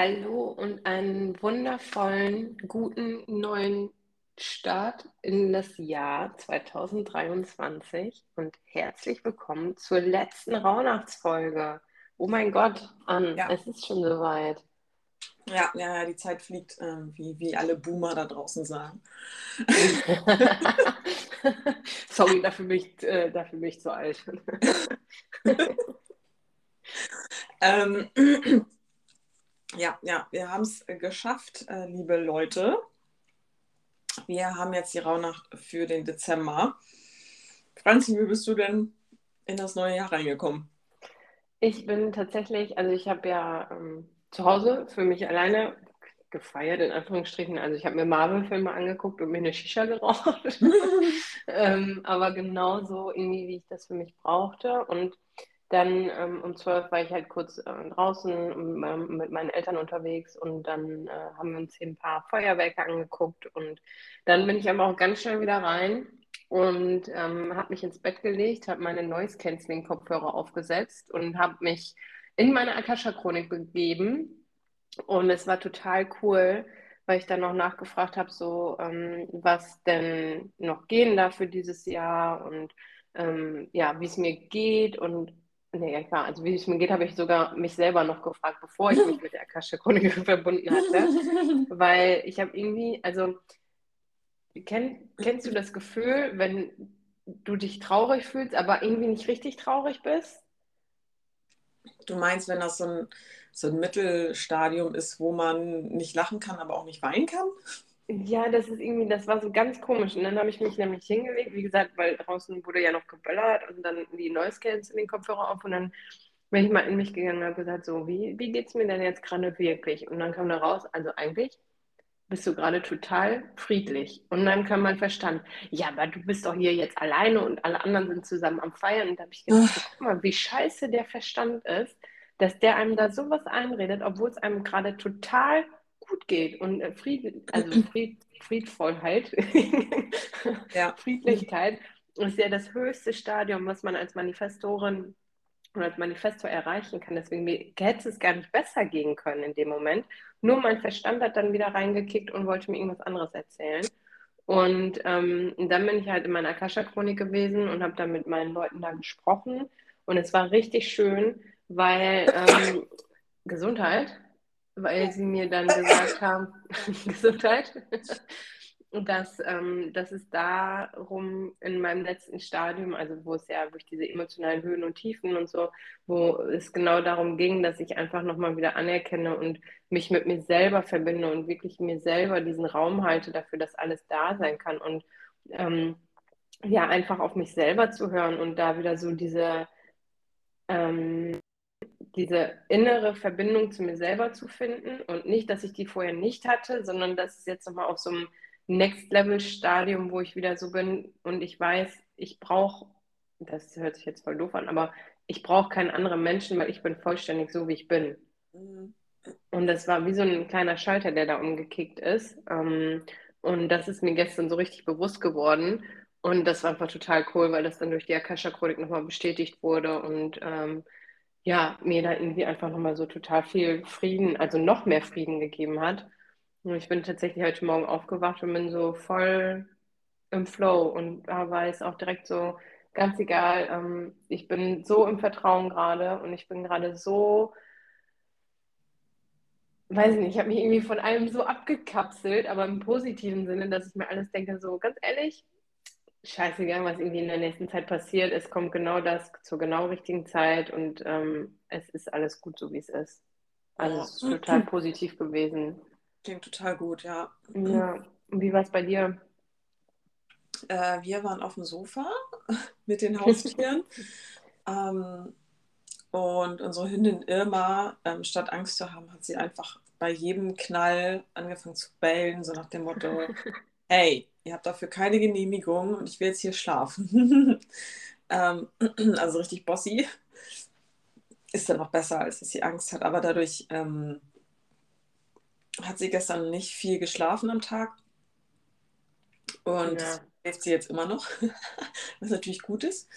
Hallo und einen wundervollen, guten neuen Start in das Jahr 2023 und herzlich willkommen zur letzten Rauhnachtsfolge. Oh mein Gott, Ann, Ja. es ist schon soweit. Ja, ja, ja, die Zeit fliegt, äh, wie, wie alle Boomer da draußen sagen. Sorry, dafür bin ich, äh, dafür bin ich zu alt. Ähm, ja, ja, wir haben es geschafft, äh, liebe Leute. Wir haben jetzt die Rauhnacht für den Dezember. Franzi, wie bist du denn in das neue Jahr reingekommen? Ich bin tatsächlich, also ich habe ja ähm, zu Hause für mich alleine gefeiert, in Anführungsstrichen. Also ich habe mir Marvel-Filme angeguckt und mir eine Shisha geraucht. ähm, aber genauso irgendwie, wie ich das für mich brauchte. Und dann ähm, um 12 war ich halt kurz äh, draußen ähm, mit meinen Eltern unterwegs und dann äh, haben wir uns hier ein paar Feuerwerke angeguckt und dann bin ich aber auch ganz schnell wieder rein und ähm, habe mich ins Bett gelegt, habe meine Noise-Canceling-Kopfhörer aufgesetzt und habe mich in meine Akasha-Chronik begeben. Und es war total cool, weil ich dann noch nachgefragt habe, so ähm, was denn noch gehen darf für dieses Jahr und ähm, ja, wie es mir geht und nee, ja klar, also wie es mir geht, habe ich sogar mich selber noch gefragt, bevor ich mich mit der Akasha-Chronik verbunden hatte, weil ich habe irgendwie, also kenn, kennst du das Gefühl, wenn du dich traurig fühlst, aber irgendwie nicht richtig traurig bist? Du meinst, wenn das so ein, so ein Mittelstadium ist, wo man nicht lachen kann, aber auch nicht weinen kann? Ja, das ist irgendwie, das war so ganz komisch. Und dann habe ich mich nämlich hingelegt, wie gesagt, weil draußen wurde ja noch geböllert und dann die Noise Canceling in den Kopfhörer auf und dann bin ich mal in mich gegangen und habe gesagt, so, wie, wie geht es mir denn jetzt gerade wirklich? Und dann kam da raus, also eigentlich bist du gerade total friedlich. Und dann kam mein Verstand, ja, aber du bist doch hier jetzt alleine und alle anderen sind zusammen am Feiern. Und da habe ich gedacht, so, guck mal, wie scheiße der Verstand ist, dass der einem da sowas einredet, obwohl es einem gerade total gut geht und äh, Fried, also Fried, Friedvollheit, Ja. Friedlichkeit ist ja das höchste Stadium, was man als Manifestorin und als Manifestor erreichen kann. Deswegen hätte es gar nicht besser gehen können in dem Moment. Nur mein Verstand hat dann wieder reingekickt und wollte mir irgendwas anderes erzählen. Und ähm, dann bin ich halt in meiner Akasha-Chronik gewesen und habe dann mit meinen Leuten da gesprochen. Und es war richtig schön, weil ähm, Gesundheit, weil sie mir dann gesagt haben, Gesundheit, dass, ähm, dass es darum in meinem letzten Stadium, also wo es ja durch diese emotionalen Höhen und Tiefen und so, wo es genau darum ging, dass ich einfach nochmal wieder anerkenne und mich mit mir selber verbinde und wirklich mir selber diesen Raum halte dafür, dass alles da sein kann und ähm, ja, einfach auf mich selber zu hören und da wieder so diese, ähm, diese innere Verbindung zu mir selber zu finden und nicht, dass ich die vorher nicht hatte, sondern dass es jetzt nochmal auf so einem Next-Level-Stadium, wo ich wieder so bin und ich weiß, ich brauche, das hört sich jetzt voll doof an, aber ich brauche keinen anderen Menschen, weil ich bin vollständig so, wie ich bin. Mhm. Und das war wie so ein kleiner Schalter, der da umgekickt ist. Ähm, und das ist mir gestern so richtig bewusst geworden. Und das war einfach total cool, weil das dann durch die Akasha-Chronik nochmal bestätigt wurde und ähm, ja, mir da irgendwie einfach nochmal so total viel Frieden, also noch mehr Frieden gegeben hat. Und ich bin tatsächlich heute Morgen aufgewacht und bin so voll im Flow und da war es auch direkt so ganz egal. Ähm, ich bin so im Vertrauen gerade und ich bin gerade so weiß nicht, ich habe mich irgendwie von allem so abgekapselt, aber im positiven Sinne, dass ich mir alles denke, so ganz ehrlich, scheißegal, was irgendwie in der nächsten Zeit passiert, es kommt genau das zur genau richtigen Zeit und ähm, es ist alles gut, so wie es ist. Also Ja. es ist total positiv gewesen. Klingt total gut, ja. Ja, und wie war es bei dir? Äh, wir waren auf dem Sofa mit den Haustieren. ähm, und unsere Hündin Irma, ähm, statt Angst zu haben, hat sie einfach bei jedem Knall angefangen zu bellen, so nach dem Motto, hey, ihr habt dafür keine Genehmigung und ich will jetzt hier schlafen. ähm, also richtig bossy. Ist dann noch besser, als dass sie Angst hat. Aber dadurch ähm, hat sie gestern nicht viel geschlafen am Tag. Und Ja. schläft sie jetzt immer noch, was natürlich gut ist.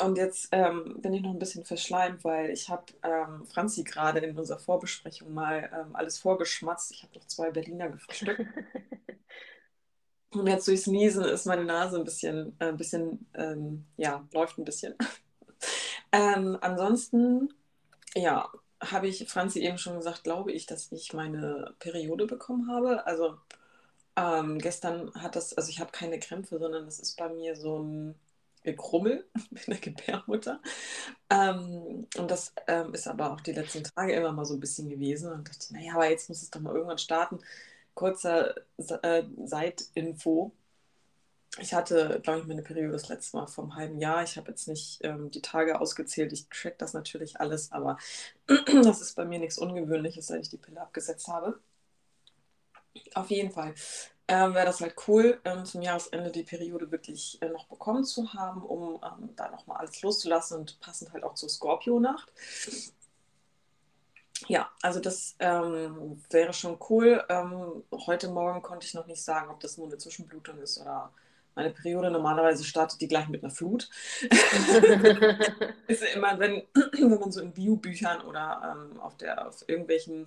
Und jetzt ähm, bin ich noch ein bisschen verschleimt, weil ich habe ähm, Franzi gerade in unserer Vorbesprechung mal ähm, alles vorgeschmatzt. Ich habe noch zwei Berliner gefrühstückt. Und jetzt durchs Niesen ist meine Nase ein bisschen, äh, ein bisschen ähm, ja, läuft ein bisschen. Ähm, ansonsten, ja, habe ich Franzi eben schon gesagt, glaube ich, dass ich meine Periode bekommen habe. Also ähm, gestern hat das, also ich habe keine Krämpfe, sondern das ist bei mir so ein Krummel in der Gebärmutter. Ähm, und das ähm, ist aber auch die letzten Tage immer mal so ein bisschen gewesen. Und dachte, naja, aber jetzt muss es doch mal irgendwann starten. Kurzer äh, Seitinfo. Ich hatte, glaube ich, meine Periode das letzte Mal einem halben Jahr. Ich habe jetzt nicht ähm, die Tage ausgezählt. Ich track das natürlich alles, aber das ist bei mir nichts Ungewöhnliches, seit ich die Pille abgesetzt habe. Auf jeden Fall ähm, wäre das halt cool, ähm, zum Jahresende die Periode wirklich äh, noch bekommen zu haben, um ähm, da nochmal alles loszulassen und passend halt auch zur Skorpio-Nacht. Ja, also das ähm, wäre schon cool. Ähm, heute Morgen konnte ich noch nicht sagen, ob das nur eine Zwischenblutung ist oder meine Periode. Normalerweise startet die gleich mit einer Flut. ist ja immer, wenn, wenn man so in Biobüchern oder ähm, auf, der, auf irgendwelchen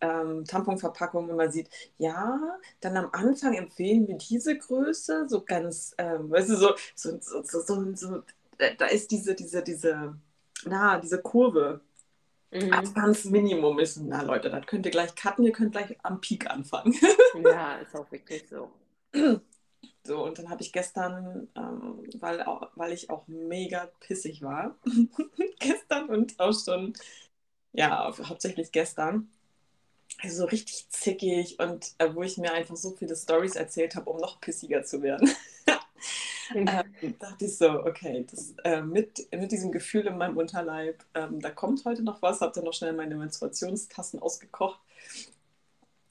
ähm, Tamponverpackungen immer sieht, ja, dann am Anfang empfehlen wir diese Größe, so ganz, ähm, weißt du, so, so, so, so, so, so da ist diese, diese, diese, na, diese Kurve. Mhm. Als Minimum ist, na Leute, das könnt ihr gleich cutten, ihr könnt gleich am Peak anfangen. ja, ist auch wirklich so. So, und dann habe ich gestern, ähm, weil, auch, weil ich auch mega pissig war, gestern und auch schon, ja, hauptsächlich gestern, so richtig zickig und äh, wo ich mir einfach so viele Stories erzählt habe, um noch pissiger zu werden. ähm, dachte ich so, okay, das, äh, mit, mit diesem Gefühl in meinem Unterleib, ähm, da kommt heute noch was, habe dann noch schnell meine Menstruationstassen ausgekocht.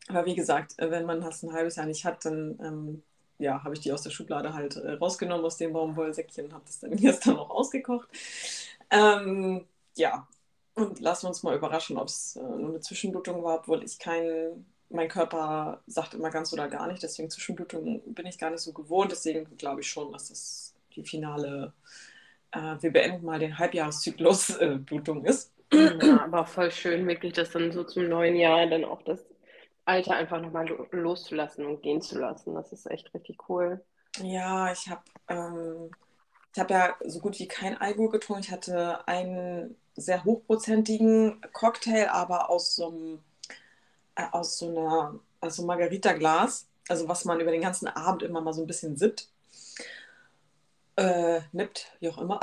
Aber wie gesagt, äh, wenn man das ein halbes Jahr nicht hat, dann ähm, ja, habe ich die aus der Schublade halt äh, rausgenommen aus dem Baumwollsäckchen und habe das dann gestern noch ausgekocht. Ähm, ja, und lassen wir uns mal überraschen, ob es äh, nur eine Zwischenblutung war, obwohl ich kein, mein Körper sagt immer ganz oder gar nicht, deswegen Zwischenblutung bin ich gar nicht so gewohnt, deswegen glaube ich schon, dass das die finale, äh, wir beenden mal den Halbjahreszyklus äh, Blutung ist. Ja, aber voll schön, wirklich das dann so zum neuen Jahr dann auch das Alter einfach nochmal loszulassen und gehen zu lassen. Das ist echt richtig cool. Ja, ich habe ähm, hab ja so gut wie kein Alkohol getrunken. Ich hatte einen sehr hochprozentigen Cocktail, aber aus so, einem, äh, aus so einer also Margarita-Glas, also was man über den ganzen Abend immer mal so ein bisschen sippt. Äh, nippt, wie auch immer.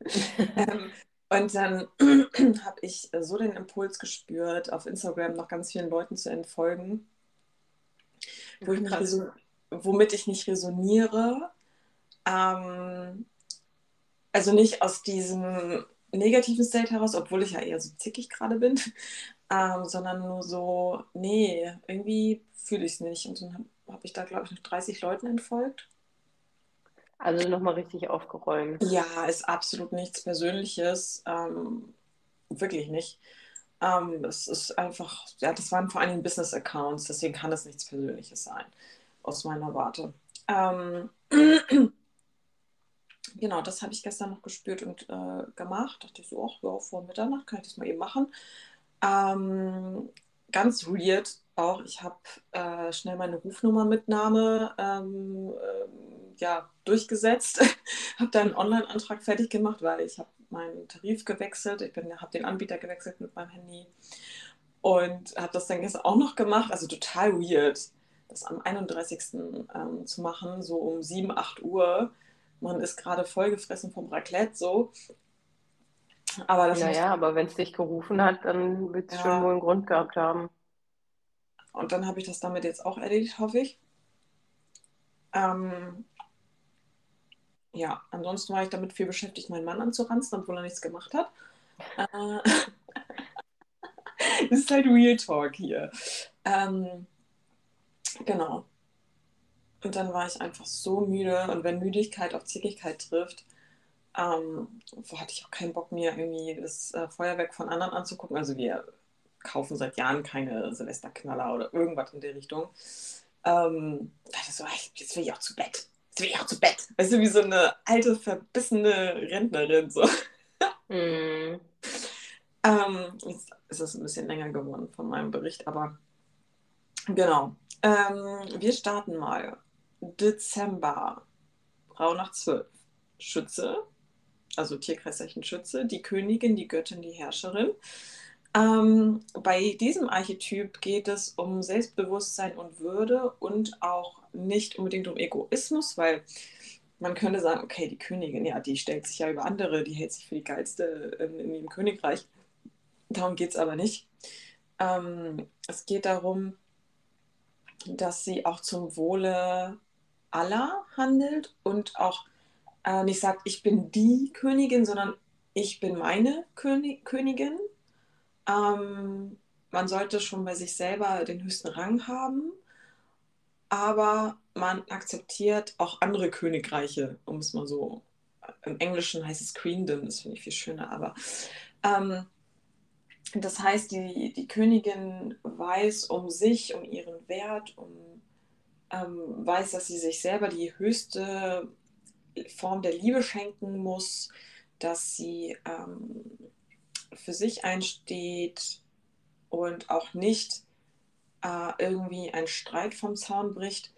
ähm, und dann habe ich so den Impuls gespürt, auf Instagram noch ganz vielen Leuten zu entfolgen, wo ich womit ich nicht resoniere. Ähm, also nicht aus diesem negativen State heraus, obwohl ich ja eher so zickig gerade bin, ähm, sondern nur so, nee, irgendwie fühle ich es nicht. Und dann habe hab ich da, glaube ich, noch 30 Leuten entfolgt. Also nochmal richtig aufgeräumt. Ja, ist absolut nichts Persönliches. Ähm, wirklich nicht. Ähm, es ist einfach, ja, das waren vor allem Business-Accounts, deswegen kann das nichts Persönliches sein, aus meiner Warte. Ähm, genau, das habe ich gestern noch gespürt und äh, gemacht. Dachte ich so, ach ja, vor Mitternacht kann ich das mal eben machen. Ähm, ganz weird auch, ich habe äh, schnell meine Rufnummermitnahme ähm, äh, ja, durchgesetzt, habe dann einen Online-Antrag fertig gemacht, weil ich habe meinen Tarif gewechselt, ich habe den Anbieter gewechselt mit meinem Handy und habe das dann gestern auch noch gemacht, also total weird, das am 31. Ähm, zu machen, so um 7, 8 Uhr man ist gerade vollgefressen vom Raclette so. Aber das naja, aber wenn es dich gerufen hat, dann wird es ja. schon wohl einen Grund gehabt haben. Und dann habe ich das damit jetzt auch erledigt, hoffe ich. Ähm, ja, ansonsten war ich damit viel beschäftigt, meinen Mann anzuranzen, obwohl er nichts gemacht hat. Äh, das ist halt Real Talk hier. Ähm, genau. Und dann war ich einfach so müde. Und wenn Müdigkeit auf Zickigkeit trifft, ähm, hatte ich auch keinen Bock mehr, irgendwie das äh, Feuerwerk von anderen anzugucken. Also wir kaufen seit Jahren keine Silvesterknaller oder irgendwas in der Richtung. Ähm, dachte so, jetzt will ich auch zu Bett. jetzt will ich auch zu Bett. Weißt du, wie so eine alte, verbissene Rentnerin. So. Mm. ähm, jetzt ist es ein bisschen länger geworden von meinem Bericht, aber genau. Ähm, wir starten mal. Dezember, Frau nach zwölf. Schütze, also Tierkreiszeichen Schütze, die Königin, die Göttin, die Herrscherin. Ähm, bei diesem Archetyp geht es um Selbstbewusstsein und Würde und auch nicht unbedingt um Egoismus, weil man könnte sagen, okay, die Königin, ja, die stellt sich ja über andere, die hält sich für die geilste in, in ihrem Königreich. Darum geht es aber nicht. Ähm, es geht darum, dass sie auch zum Wohle aller handelt und auch äh, nicht sagt, ich bin die Königin, sondern ich bin meine König Königin. Ähm, man sollte schon bei sich selber den höchsten Rang haben, aber man akzeptiert auch andere Königreiche, um es mal so. Im Englischen heißt es Queendom, das finde ich viel schöner, aber ähm, das heißt, die, die Königin weiß um sich, um ihren Wert, um, ähm, weiß, dass sie sich selber die höchste Form der Liebe schenken muss, dass sie ähm, für sich einsteht und auch nicht äh, irgendwie einen Streit vom Zaun bricht,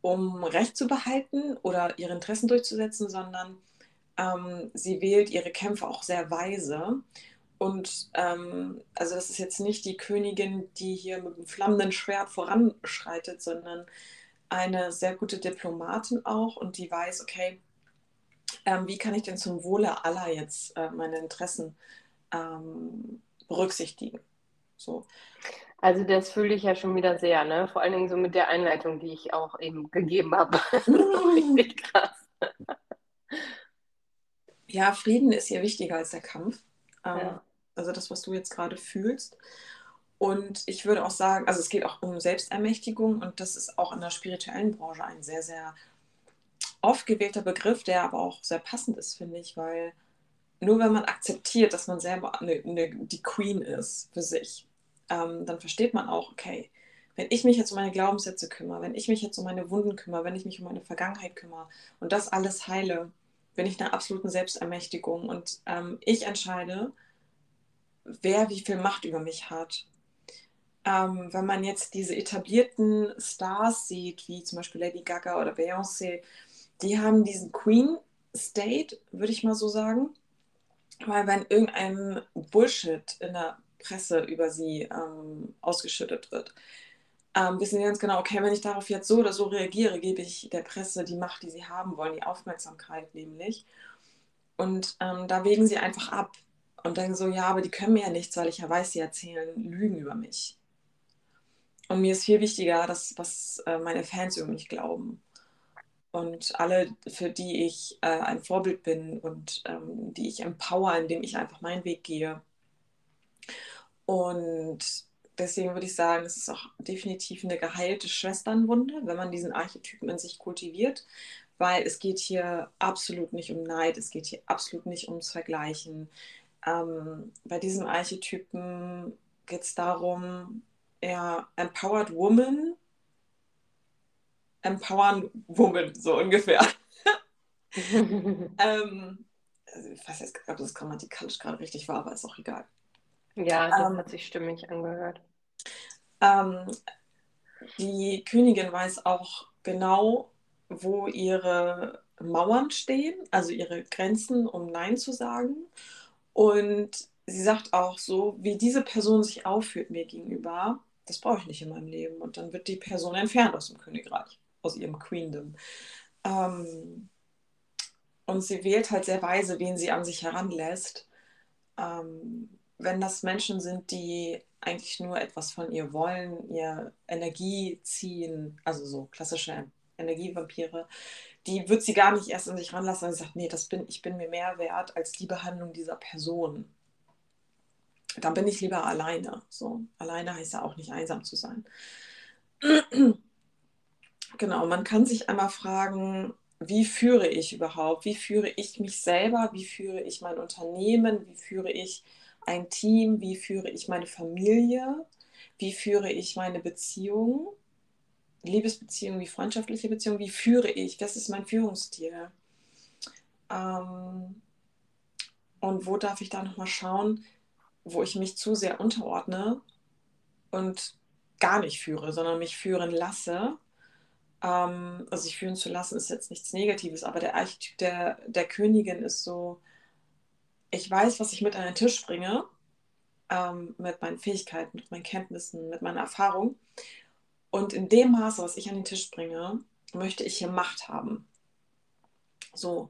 um Recht zu behalten oder ihre Interessen durchzusetzen, sondern ähm, sie wählt ihre Kämpfe auch sehr weise und ähm, also das ist jetzt nicht die Königin, die hier mit einem flammenden Schwert voranschreitet, sondern eine sehr gute Diplomatin auch und die weiß, okay, ähm, wie kann ich denn zum Wohle aller jetzt äh, meine Interessen ähm, berücksichtigen? So. Also das fühle ich ja schon wieder sehr, ne? Vor allen Dingen so mit der Einleitung, die ich auch eben gegeben habe. Richtig krass. Ja, Frieden ist hier wichtiger als der Kampf. Ähm, ja also das, was du jetzt gerade fühlst. Und ich würde auch sagen, also es geht auch um Selbstermächtigung und das ist auch in der spirituellen Branche ein sehr, sehr oft gewählter Begriff, der aber auch sehr passend ist, finde ich, weil nur wenn man akzeptiert, dass man selber eine, eine, die Queen ist für sich, ähm, dann versteht man auch, okay, wenn ich mich jetzt um meine Glaubenssätze kümmere, wenn ich mich jetzt um meine Wunden kümmere, wenn ich mich um meine Vergangenheit kümmere und das alles heile, bin ich in einer absoluten Selbstermächtigung und ähm, ich entscheide, wer wie viel Macht über mich hat. Ähm, wenn man jetzt diese etablierten Stars sieht, wie zum Beispiel Lady Gaga oder Beyoncé, die haben diesen Queen State, würde ich mal so sagen. Weil wenn irgendein Bullshit in der Presse über sie ähm, ausgeschüttet wird, ähm, wissen sie ganz genau, okay, wenn ich darauf jetzt so oder so reagiere, gebe ich der Presse die Macht, die sie haben wollen, die Aufmerksamkeit nämlich. Und ähm, da wägen sie einfach ab und denke so, ja, aber die können mir ja nichts, weil ich ja weiß, sie erzählen Lügen über mich. Und mir ist viel wichtiger, dass, was äh, meine Fans über mich glauben. Und alle, für die ich äh, ein Vorbild bin und ähm, die ich empower, indem ich einfach meinen Weg gehe. Und deswegen würde ich sagen, es ist auch definitiv eine geheilte Schwesternwunde, wenn man diesen Archetypen in sich kultiviert, weil es geht hier absolut nicht um Neid, es geht hier absolut nicht ums Vergleichen, ähm, bei diesem Archetypen geht es darum, ja, Empowered Woman, Empowern Woman, so ungefähr. ähm, also ich weiß jetzt, ob das grammatikalisch gerade richtig war, aber ist auch egal. Ja, das ähm, hat sich stimmig angehört. Ähm, die Königin weiß auch genau, wo ihre Mauern stehen, also ihre Grenzen, um Nein zu sagen. Und sie sagt auch so, wie diese Person sich aufführt mir gegenüber, das brauche ich nicht in meinem Leben. Und dann wird die Person entfernt aus dem Königreich, aus ihrem Queendom. Ähm, und sie wählt halt sehr weise, wen sie an sich heranlässt. Ähm, wenn das Menschen sind, die eigentlich nur etwas von ihr wollen, ihr Energie ziehen, also so klassische Energievampire, die wird sie gar nicht erst an sich ranlassen, sie sagt, nee, das bin, ich bin mir mehr wert als die Behandlung dieser Person. Dann bin ich lieber alleine. So, alleine heißt ja auch nicht einsam zu sein. genau, man kann sich einmal fragen, wie führe ich überhaupt? Wie führe ich mich selber? Wie führe ich mein Unternehmen? Wie führe ich ein Team? Wie führe ich meine Familie? Wie führe ich meine Beziehungen? Liebesbeziehungen wie freundschaftliche Beziehungen, wie führe ich, was ist mein Führungsstil? Ähm, und wo darf ich da nochmal schauen, wo ich mich zu sehr unterordne und gar nicht führe, sondern mich führen lasse. Ähm, also sich führen zu lassen ist jetzt nichts Negatives, aber der Archetyp der, der Königin ist so, ich weiß, was ich mit an den Tisch bringe, ähm, mit meinen Fähigkeiten, mit meinen Kenntnissen, mit meiner Erfahrung. Und in dem Maße, was ich an den Tisch bringe, möchte ich hier Macht haben. So,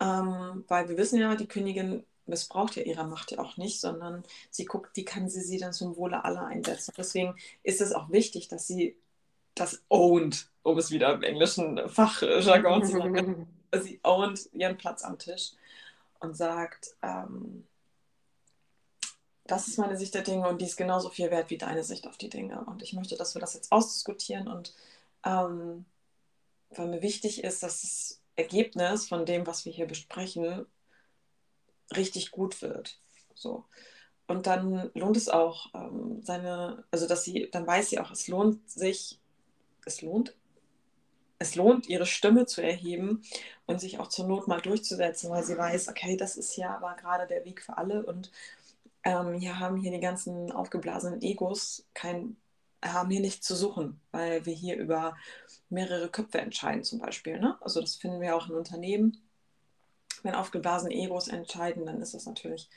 ähm, weil wir wissen ja, die Königin missbraucht ja ihre Macht ja auch nicht, sondern sie guckt, wie kann sie sie dann zum Wohle aller einsetzen. Deswegen ist es auch wichtig, dass sie das owned, um es wieder im englischen Fachjargon zu sagen. sie owned ihren Platz am Tisch und sagt, ähm, das ist meine Sicht der Dinge und die ist genauso viel wert wie deine Sicht auf die Dinge. Und ich möchte, dass wir das jetzt ausdiskutieren und ähm, weil mir wichtig ist, dass das Ergebnis von dem, was wir hier besprechen, richtig gut wird. So. Und dann lohnt es auch, ähm, seine, also dass sie, dann weiß sie auch, es lohnt sich, es lohnt, es lohnt, ihre Stimme zu erheben und sich auch zur Not mal durchzusetzen, weil sie weiß, okay, das ist ja aber gerade der Weg für alle und ähm, hier haben hier die ganzen aufgeblasenen Egos kein, haben hier nichts zu suchen, weil wir hier über mehrere Köpfe entscheiden zum Beispiel. Ne? Also das finden wir auch in Unternehmen wenn aufgeblasene Egos entscheiden, dann ist das natürlich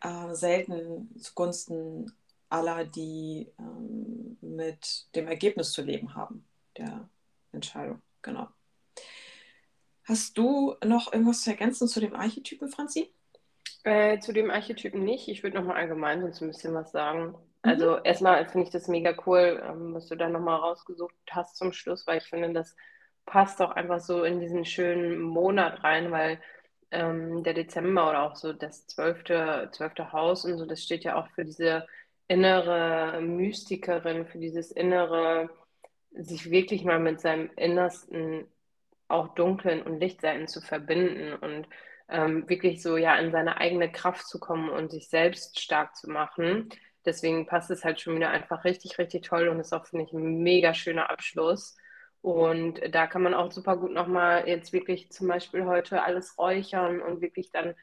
äh, selten zugunsten aller, die ähm, mit dem Ergebnis zu leben haben, der Entscheidung. Genau. Hast du noch irgendwas zu ergänzen zu dem Archetypen, Franzi? Äh, zu dem Archetypen nicht. Ich würde nochmal allgemein sonst ein bisschen was sagen. Mhm. Also erstmal finde ich das mega cool, ähm, was du da nochmal rausgesucht hast zum Schluss, weil ich finde, das passt auch einfach so in diesen schönen Monat rein, weil ähm, der Dezember oder auch so das zwölfte, zwölfte Haus und so, das steht ja auch für diese innere Mystikerin, für dieses innere, sich wirklich mal mit seinem Innersten, auch dunklen und Lichtseiten zu verbinden und ähm, wirklich so ja in seine eigene Kraft zu kommen und sich selbst stark zu machen. Deswegen passt es halt schon wieder einfach richtig, richtig toll und ist auch, finde ich, ein mega schöner Abschluss. Und da kann man auch super gut nochmal jetzt wirklich zum Beispiel heute alles räuchern und wirklich dann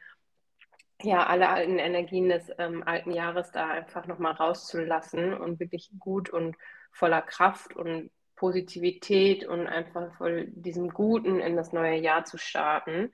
ja alle alten Energien des ähm, alten Jahres da einfach nochmal rauszulassen und wirklich gut und voller Kraft und Positivität und einfach voll diesem Guten in das neue Jahr zu starten.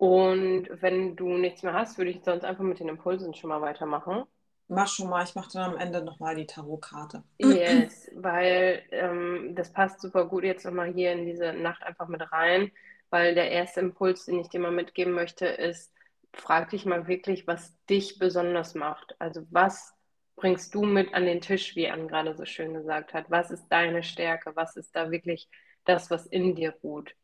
Und wenn du nichts mehr hast, würde ich sonst einfach mit den Impulsen schon mal weitermachen. Mach schon mal, ich mache dann am Ende nochmal die Tarotkarte. Yes, weil ähm, das passt super gut jetzt nochmal hier in diese Nacht einfach mit rein, weil der erste Impuls, den ich dir mal mitgeben möchte, ist, frag dich mal wirklich, was dich besonders macht. Also was bringst du mit an den Tisch, wie Anne gerade so schön gesagt hat? Was ist deine Stärke? Was ist da wirklich das, was in dir ruht?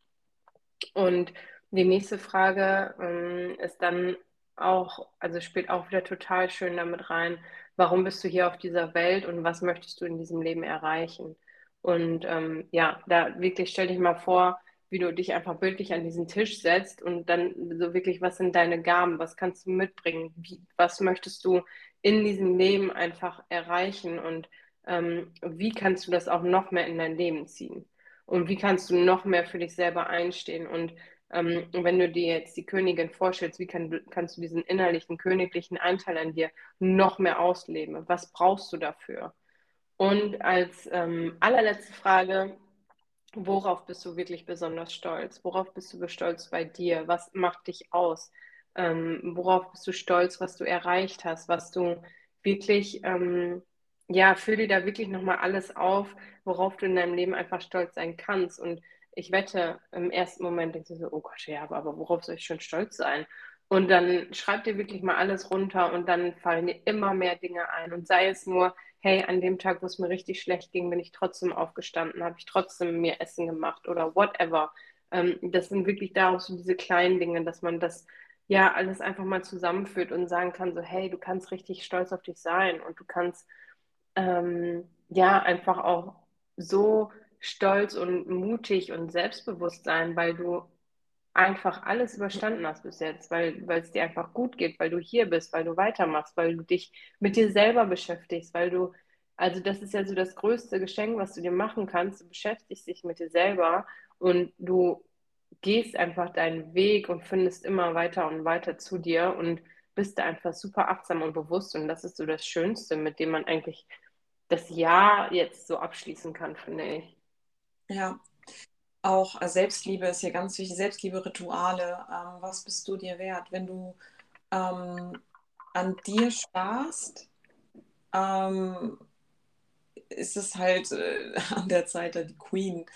Und die nächste Frage ähm, ist dann, auch, also spielt auch wieder total schön damit rein, warum bist du hier auf dieser Welt und was möchtest du in diesem Leben erreichen? Und ähm, ja, da wirklich stell dich mal vor, wie du dich einfach bildlich an diesen Tisch setzt und dann so wirklich, was sind deine Gaben, was kannst du mitbringen, wie, was möchtest du in diesem Leben einfach erreichen und ähm, wie kannst du das auch noch mehr in dein Leben ziehen? Und wie kannst du noch mehr für dich selber einstehen? Und ähm, wenn du dir jetzt die Königin vorstellst, wie kann, kannst du diesen innerlichen königlichen Anteil an dir noch mehr ausleben? Was brauchst du dafür? Und als ähm, allerletzte Frage, worauf bist du wirklich besonders stolz? Worauf bist du stolz bei dir? Was macht dich aus? Ähm, worauf bist du stolz, was du erreicht hast, was du wirklich, ähm, ja, füll dir da wirklich nochmal alles auf, worauf du in deinem Leben einfach stolz sein kannst. Und ich wette, im ersten Moment denkst du so, oh Gott, ja, aber worauf soll ich schon stolz sein? Und dann schreib dir wirklich mal alles runter und dann fallen dir immer mehr Dinge ein. Und sei es nur, hey, an dem Tag, wo es mir richtig schlecht ging, bin ich trotzdem aufgestanden, habe ich trotzdem mir Essen gemacht oder whatever. Ähm, das sind wirklich darauf so diese kleinen Dinge, dass man das ja alles einfach mal zusammenführt und sagen kann, so, hey, du kannst richtig stolz auf dich sein und du kannst ähm, ja einfach auch so stolz und mutig und selbstbewusst sein, weil du einfach alles überstanden hast bis jetzt, weil, es dir einfach gut geht, weil du hier bist, weil du weitermachst, weil du dich mit dir selber beschäftigst, weil du Also das ist ja so das größte Geschenk, was du dir machen kannst. Du beschäftigst dich mit dir selber und du gehst einfach deinen Weg und findest immer weiter und weiter zu dir und bist da einfach super achtsam und bewusst. Und das ist so das Schönste, mit dem man eigentlich das Jahr jetzt so abschließen kann, finde ich. Ja, auch äh, Selbstliebe ist ja ganz wichtig. Selbstliebe-Rituale. Ähm, was bist du dir wert? Wenn du ähm, an dir sparst, ähm, ist es halt äh, an der Zeit, die Queen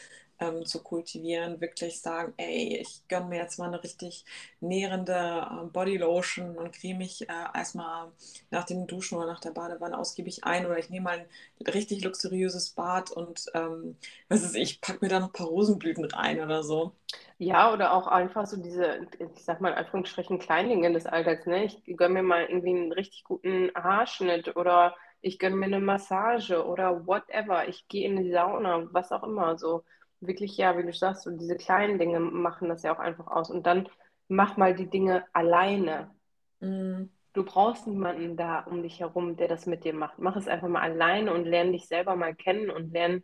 ähm, zu kultivieren, wirklich sagen, ey, ich gönne mir jetzt mal eine richtig nährende äh, Bodylotion und creme mich äh, erstmal nach dem Duschen oder nach der Badewanne ausgiebig ein oder ich nehme mal ein richtig luxuriöses Bad und ähm, was ist ich, packe mir da noch ein paar Rosenblüten rein oder so. Ja, oder auch einfach so diese, ich sag mal in Anführungsstrichen, Kleinlinge des Alltags. Ne? Ich gönne mir mal irgendwie einen richtig guten Haarschnitt oder ich gönne mir eine Massage oder whatever. Ich gehe in die Sauna, was auch immer. So wirklich, ja, wie du sagst, so diese kleinen Dinge machen das ja auch einfach aus. Und dann mach mal die Dinge alleine. Mm. Du brauchst niemanden da um dich herum, der das mit dir macht. Mach es einfach mal alleine und lerne dich selber mal kennen und lerne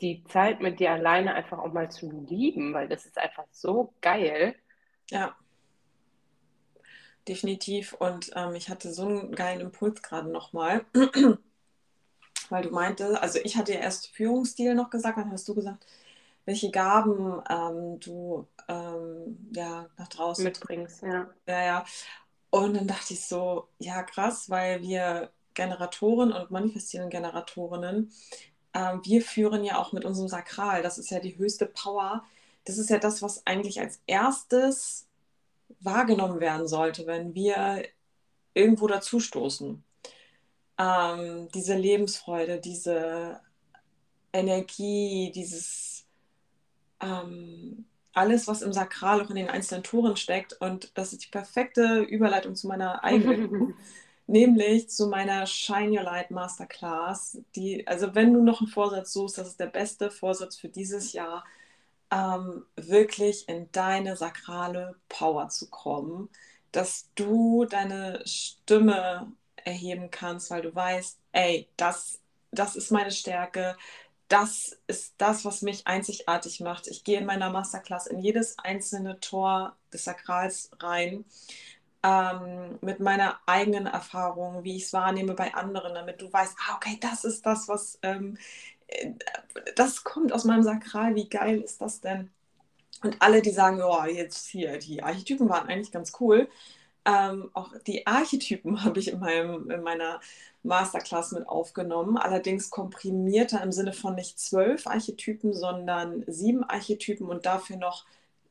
die Zeit mit dir alleine einfach auch mal zu lieben, weil das ist einfach so geil. Ja. Definitiv. Und ähm, ich hatte so einen geilen Impuls gerade nochmal, weil du meinte, also ich hatte ja erst Führungsstil noch gesagt, dann hast du gesagt, welche Gaben ähm, du ähm, ja, nach draußen mitbringst. Ja. ja, ja. Und dann dachte ich so, ja, krass, weil wir Generatoren und manifestierende Generatorinnen, äh, wir führen ja auch mit unserem Sakral. Das ist ja die höchste Power. Das ist ja das, was eigentlich als erstes wahrgenommen werden sollte, wenn wir irgendwo dazustoßen. Ähm, diese Lebensfreude, diese Energie, dieses ähm, alles, was im Sakral auch in den einzelnen Toren steckt. Und das ist die perfekte Überleitung zu meiner eigenen, nämlich zu meiner Shine Your Light Masterclass. Die, also wenn du noch einen Vorsatz suchst, das ist der beste Vorsatz für dieses Jahr, ähm, wirklich in deine sakrale Power zu kommen, dass du deine Stimme erheben kannst, weil du weißt, ey, das, das ist meine Stärke, das ist das, was mich einzigartig macht. Ich gehe in meiner Masterclass in jedes einzelne Tor des Sakrals rein ähm, mit meiner eigenen Erfahrung, wie ich es wahrnehme bei anderen, damit du weißt, ah, okay, das ist das, was ähm, äh, das kommt aus meinem Sakral. Wie geil ist das denn? Und alle, die sagen, oh, jetzt hier, die Archetypen waren eigentlich ganz cool. Ähm, auch die Archetypen habe ich in, meinem, in meiner Masterclass mit aufgenommen, allerdings komprimierter im Sinne von nicht zwölf Archetypen, sondern sieben Archetypen und dafür noch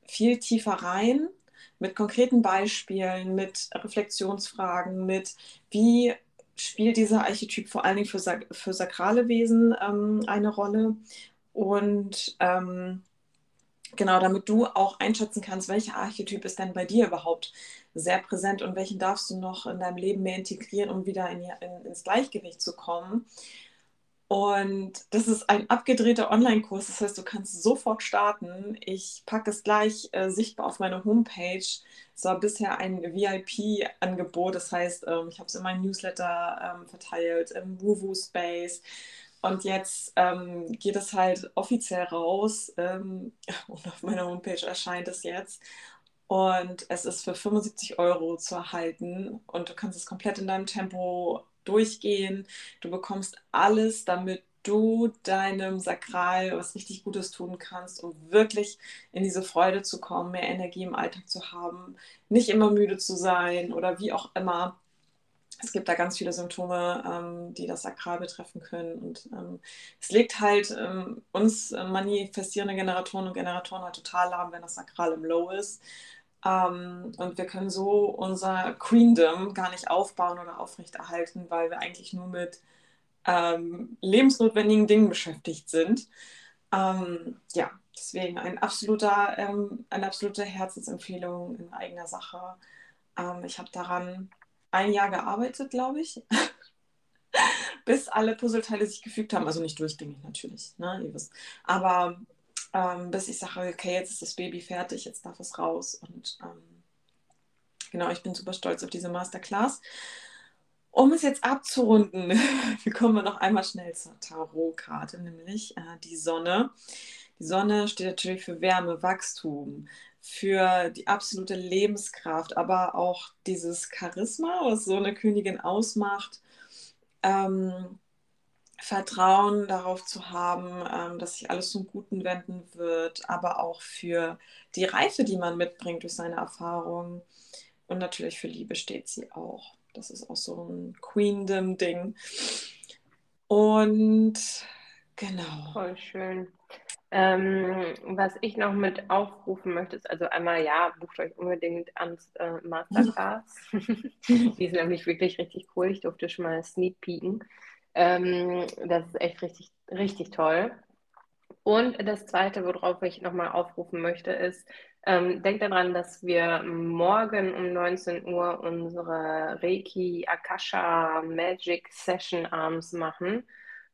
viel tiefer rein mit konkreten Beispielen, mit Reflexionsfragen, mit wie spielt dieser Archetyp vor allen Dingen für, für sakrale Wesen ähm, eine Rolle. Und ähm, genau, damit du auch einschätzen kannst, welcher Archetyp ist denn bei dir überhaupt sehr präsent und welchen darfst du noch in deinem Leben mehr integrieren, um wieder in, in, ins Gleichgewicht zu kommen. Und das ist ein abgedrehter Online-Kurs, das heißt, du kannst sofort starten. Ich packe es gleich äh, sichtbar auf meine Homepage. Es war bisher ein VIP-Angebot, das heißt, ähm, ich habe es in meinem Newsletter ähm, verteilt, im Woo Space. Und jetzt ähm, geht es halt offiziell raus ähm, und auf meiner Homepage erscheint es jetzt. Und es ist für 75 Euro zu erhalten und du kannst es komplett in deinem Tempo durchgehen. Du bekommst alles, damit du deinem Sakral was richtig Gutes tun kannst, um wirklich in diese Freude zu kommen, mehr Energie im Alltag zu haben, nicht immer müde zu sein oder wie auch immer. Es gibt da ganz viele Symptome, ähm, die das Sakral betreffen können. Und ähm, es legt halt ähm, uns äh, manifestierende Generatoren und Generatoren halt total lahm, wenn das Sakral im Low ist. Ähm, und wir können so unser Queendom gar nicht aufbauen oder aufrechterhalten, weil wir eigentlich nur mit ähm, lebensnotwendigen Dingen beschäftigt sind. Ähm, ja, deswegen ein absoluter, eine absolute Herzensempfehlung in eigener Sache. Ich habe daran ein Jahr gearbeitet, glaube ich, bis alle Puzzleteile sich gefügt haben. Also nicht durchgängig natürlich, ne, ihr wisst. Aber ähm, bis ich sage, okay, jetzt ist das Baby fertig, jetzt darf es raus. Und ähm, genau, ich bin super stolz auf diese Masterclass. Um es jetzt abzurunden, wir kommen noch einmal schnell zur Tarotkarte, nämlich äh, die Sonne. Die Sonne steht natürlich für Wärme, Wachstum, für die absolute Lebenskraft, aber auch dieses Charisma, was so eine Königin ausmacht. Ähm, Vertrauen darauf zu haben, ähm, dass sich alles zum Guten wenden wird, aber auch für die Reife, die man mitbringt durch seine Erfahrungen. Und natürlich für Liebe steht sie auch. Das ist auch so ein Queendom-Ding. Und genau. Voll schön. Ähm, was ich noch mit aufrufen möchte, ist also einmal, ja, bucht euch unbedingt ans äh, Masterclass. Die ist nämlich wirklich richtig cool. Ich durfte schon mal sneak peeken. Ähm, das ist echt richtig, richtig toll. Und das Zweite, worauf ich nochmal aufrufen möchte, ist, ähm, denkt daran, dass wir morgen um 19 Uhr unsere Reiki Akasha Magic Session abends machen.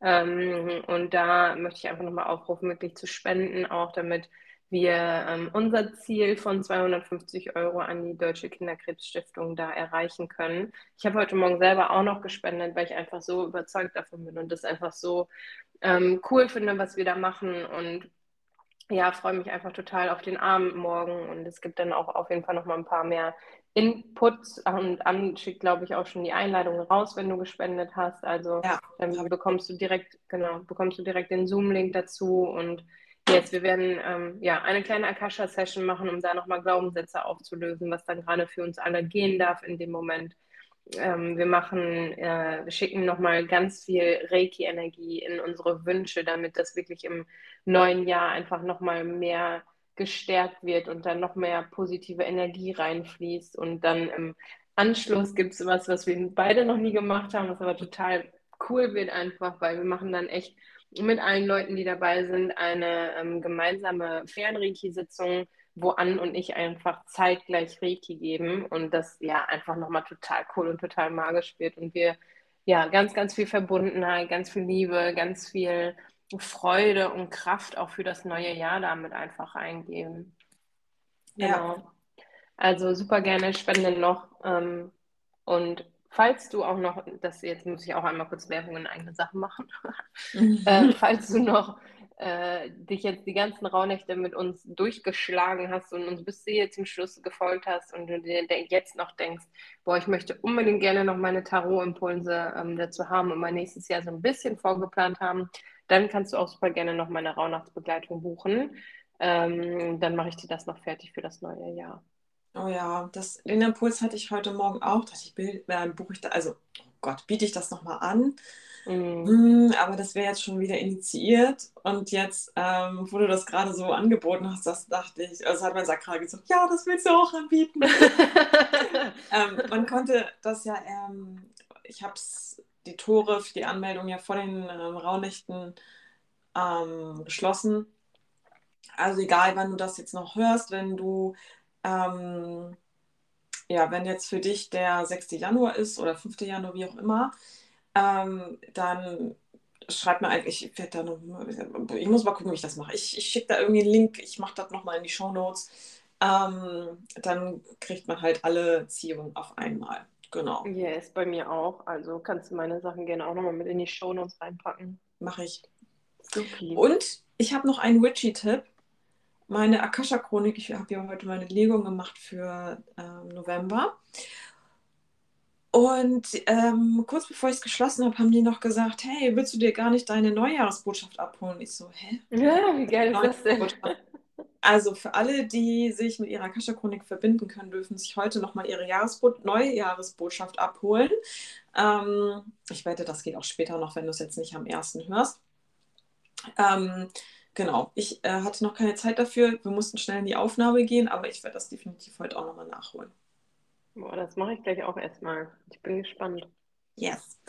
Ähm, und da möchte ich einfach nochmal aufrufen, wirklich zu spenden, auch damit wir ähm, unser Ziel von 250 Euro an die Deutsche Kinderkrebsstiftung da erreichen können. Ich habe heute Morgen selber auch noch gespendet, weil ich einfach so überzeugt davon bin und das einfach so ähm, cool finde, was wir da machen. Und ja, freue mich einfach total auf den Abend morgen. Und es gibt dann auch auf jeden Fall noch mal ein paar mehr Inputs und Ann schickt, glaube ich, auch schon die Einladung raus, wenn du gespendet hast. Also ja. dann bekommst du direkt, genau, bekommst du direkt den Zoom-Link dazu und Jetzt, wir werden ähm, ja eine kleine Akasha-Session machen, um da nochmal Glaubenssätze aufzulösen, was dann gerade für uns alle gehen darf in dem Moment. Ähm, wir machen, äh, wir schicken nochmal ganz viel Reiki-Energie in unsere Wünsche, damit das wirklich im neuen Jahr einfach nochmal mehr gestärkt wird und dann noch mehr positive Energie reinfließt. Und dann im Anschluss gibt es was, was wir beide noch nie gemacht haben, was aber total cool wird einfach, weil wir machen dann echt mit allen Leuten, die dabei sind, eine ähm, gemeinsame Fernreiki-Sitzung, wo Ann und ich einfach zeitgleich Reiki geben und das ja einfach nochmal total cool und total magisch wird und wir ja ganz, ganz viel Verbundenheit, ganz viel Liebe, ganz viel Freude und Kraft auch für das neue Jahr damit einfach eingeben. Genau. Ja. Also super gerne spenden noch ähm, und falls du auch noch, das jetzt muss ich auch einmal kurz Werbung in eigene Sachen machen, äh, falls du noch äh, dich jetzt die ganzen Rauhnächte mit uns durchgeschlagen hast und uns bis hier zum Schluss gefolgt hast und du dir jetzt noch denkst, boah, ich möchte unbedingt gerne noch meine Tarot-Impulse ähm, dazu haben und mein nächstes Jahr so ein bisschen vorgeplant haben, dann kannst du auch super gerne noch meine Rauhnachtsbegleitung buchen. Ähm, dann mache ich dir das noch fertig für das neue Jahr. Oh ja, das, den Impuls hatte ich heute Morgen auch. Dass ich äh, buche ich da, also, oh Gott, biete ich das nochmal an. Mhm. aber das wäre jetzt schon wieder initiiert. Und jetzt, ähm, wo du das gerade so angeboten hast, das dachte ich, also hat mein Sakral gesagt, ja, das willst du auch anbieten. ähm, man konnte das ja, ähm, ich habe die Tore für die Anmeldung ja vor den ähm, Raunächten ähm, geschlossen. Also egal, wann du das jetzt noch hörst, wenn du ähm, ja, wenn jetzt für dich der 6. Januar ist oder 5. Januar, wie auch immer, ähm, dann schreib mir eigentlich, ich werde da noch, ich muss mal gucken, wie ich das mache. Ich, ich schicke da irgendwie einen Link, ich mache das nochmal in die Show Notes. Ähm, dann kriegt man halt alle Ziehungen auf einmal. Genau. Yes, bei mir auch. Also kannst du meine Sachen gerne auch nochmal mit in die Show Notes reinpacken. Mache ich. Super. Und ich habe noch einen Witchy-Tipp meine Akasha-Chronik. Ich habe ja heute meine Legung gemacht für äh, November. Und ähm, kurz bevor ich es geschlossen habe, haben die noch gesagt, hey, willst du dir gar nicht deine Neujahresbotschaft abholen? Ich so, hä? Ja, wie geil ist das denn? Also für alle, die sich mit ihrer Akasha-Chronik verbinden können, dürfen sich heute nochmal ihre Jahresbo Neujahresbotschaft abholen. Ähm, ich wette, das geht auch später noch, wenn du es jetzt nicht am ersten hörst. Ähm, Genau, ich äh, hatte noch keine Zeit dafür. Wir mussten schnell in die Aufnahme gehen, aber ich werde das definitiv heute auch nochmal nachholen. Boah, das mache ich gleich auch erstmal. Ich bin gespannt. Yes.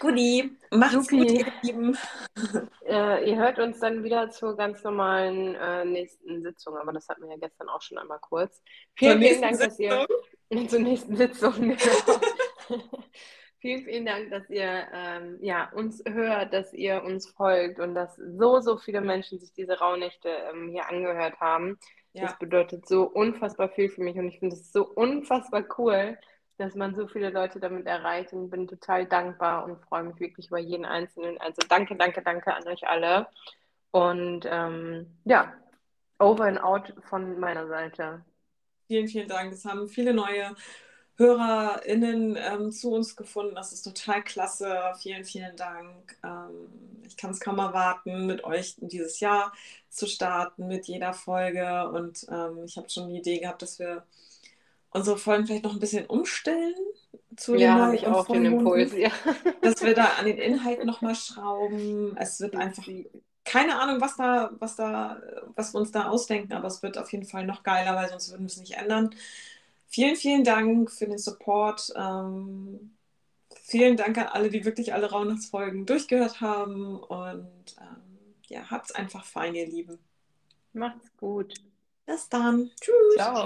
Guti, macht's Supi. gut, ihr Lieben. Äh, ihr hört uns dann wieder zur ganz normalen äh, nächsten Sitzung, aber das hatten wir ja gestern auch schon einmal kurz. Vielen, vielen Dank, dass ihr zur nächsten Sitzung. Genau. Vielen, vielen Dank, dass ihr ähm, ja, uns hört, dass ihr uns folgt und dass so, so viele Menschen sich diese Rauhnächte ähm, hier angehört haben. Ja. Das bedeutet so unfassbar viel für mich und ich finde es so unfassbar cool, dass man so viele Leute damit erreicht und bin total dankbar und freue mich wirklich über jeden Einzelnen. Also danke, danke, danke an euch alle. Und ähm, ja, over and out von meiner Seite. Vielen, vielen Dank. Es haben viele neue HörerInnen ähm, zu uns gefunden. Das ist total klasse. Vielen, vielen Dank. Ähm, ich kann es kaum erwarten, mit euch dieses Jahr zu starten, mit jeder Folge. Und ähm, ich habe schon die Idee gehabt, dass wir unsere Folgen vielleicht noch ein bisschen umstellen. Zu ja, habe ich auch den Impuls, ja. Dass wir da an den Inhalten nochmal schrauben. Es wird einfach keine Ahnung, was da, was da, was wir uns da ausdenken, aber es wird auf jeden Fall noch geiler, weil sonst würden wir es nicht ändern. Vielen, vielen Dank für den Support. Ähm, vielen Dank an alle, die wirklich alle Rauhnachtsfolgen durchgehört haben. Und ähm, ja, habt's einfach fein, ihr Lieben. Macht's gut. Bis dann. Tschüss. Ciao.